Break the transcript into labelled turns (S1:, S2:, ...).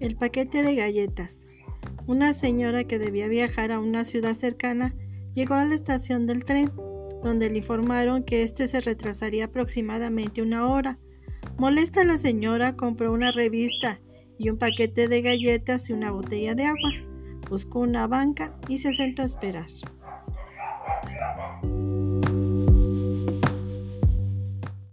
S1: El paquete de galletas. Una señora que debía viajar a una ciudad cercana llegó a la estación del tren, donde le informaron que éste se retrasaría aproximadamente una hora. Molesta la señora compró una revista y un paquete de galletas y una botella de agua. Buscó una banca y se sentó a esperar.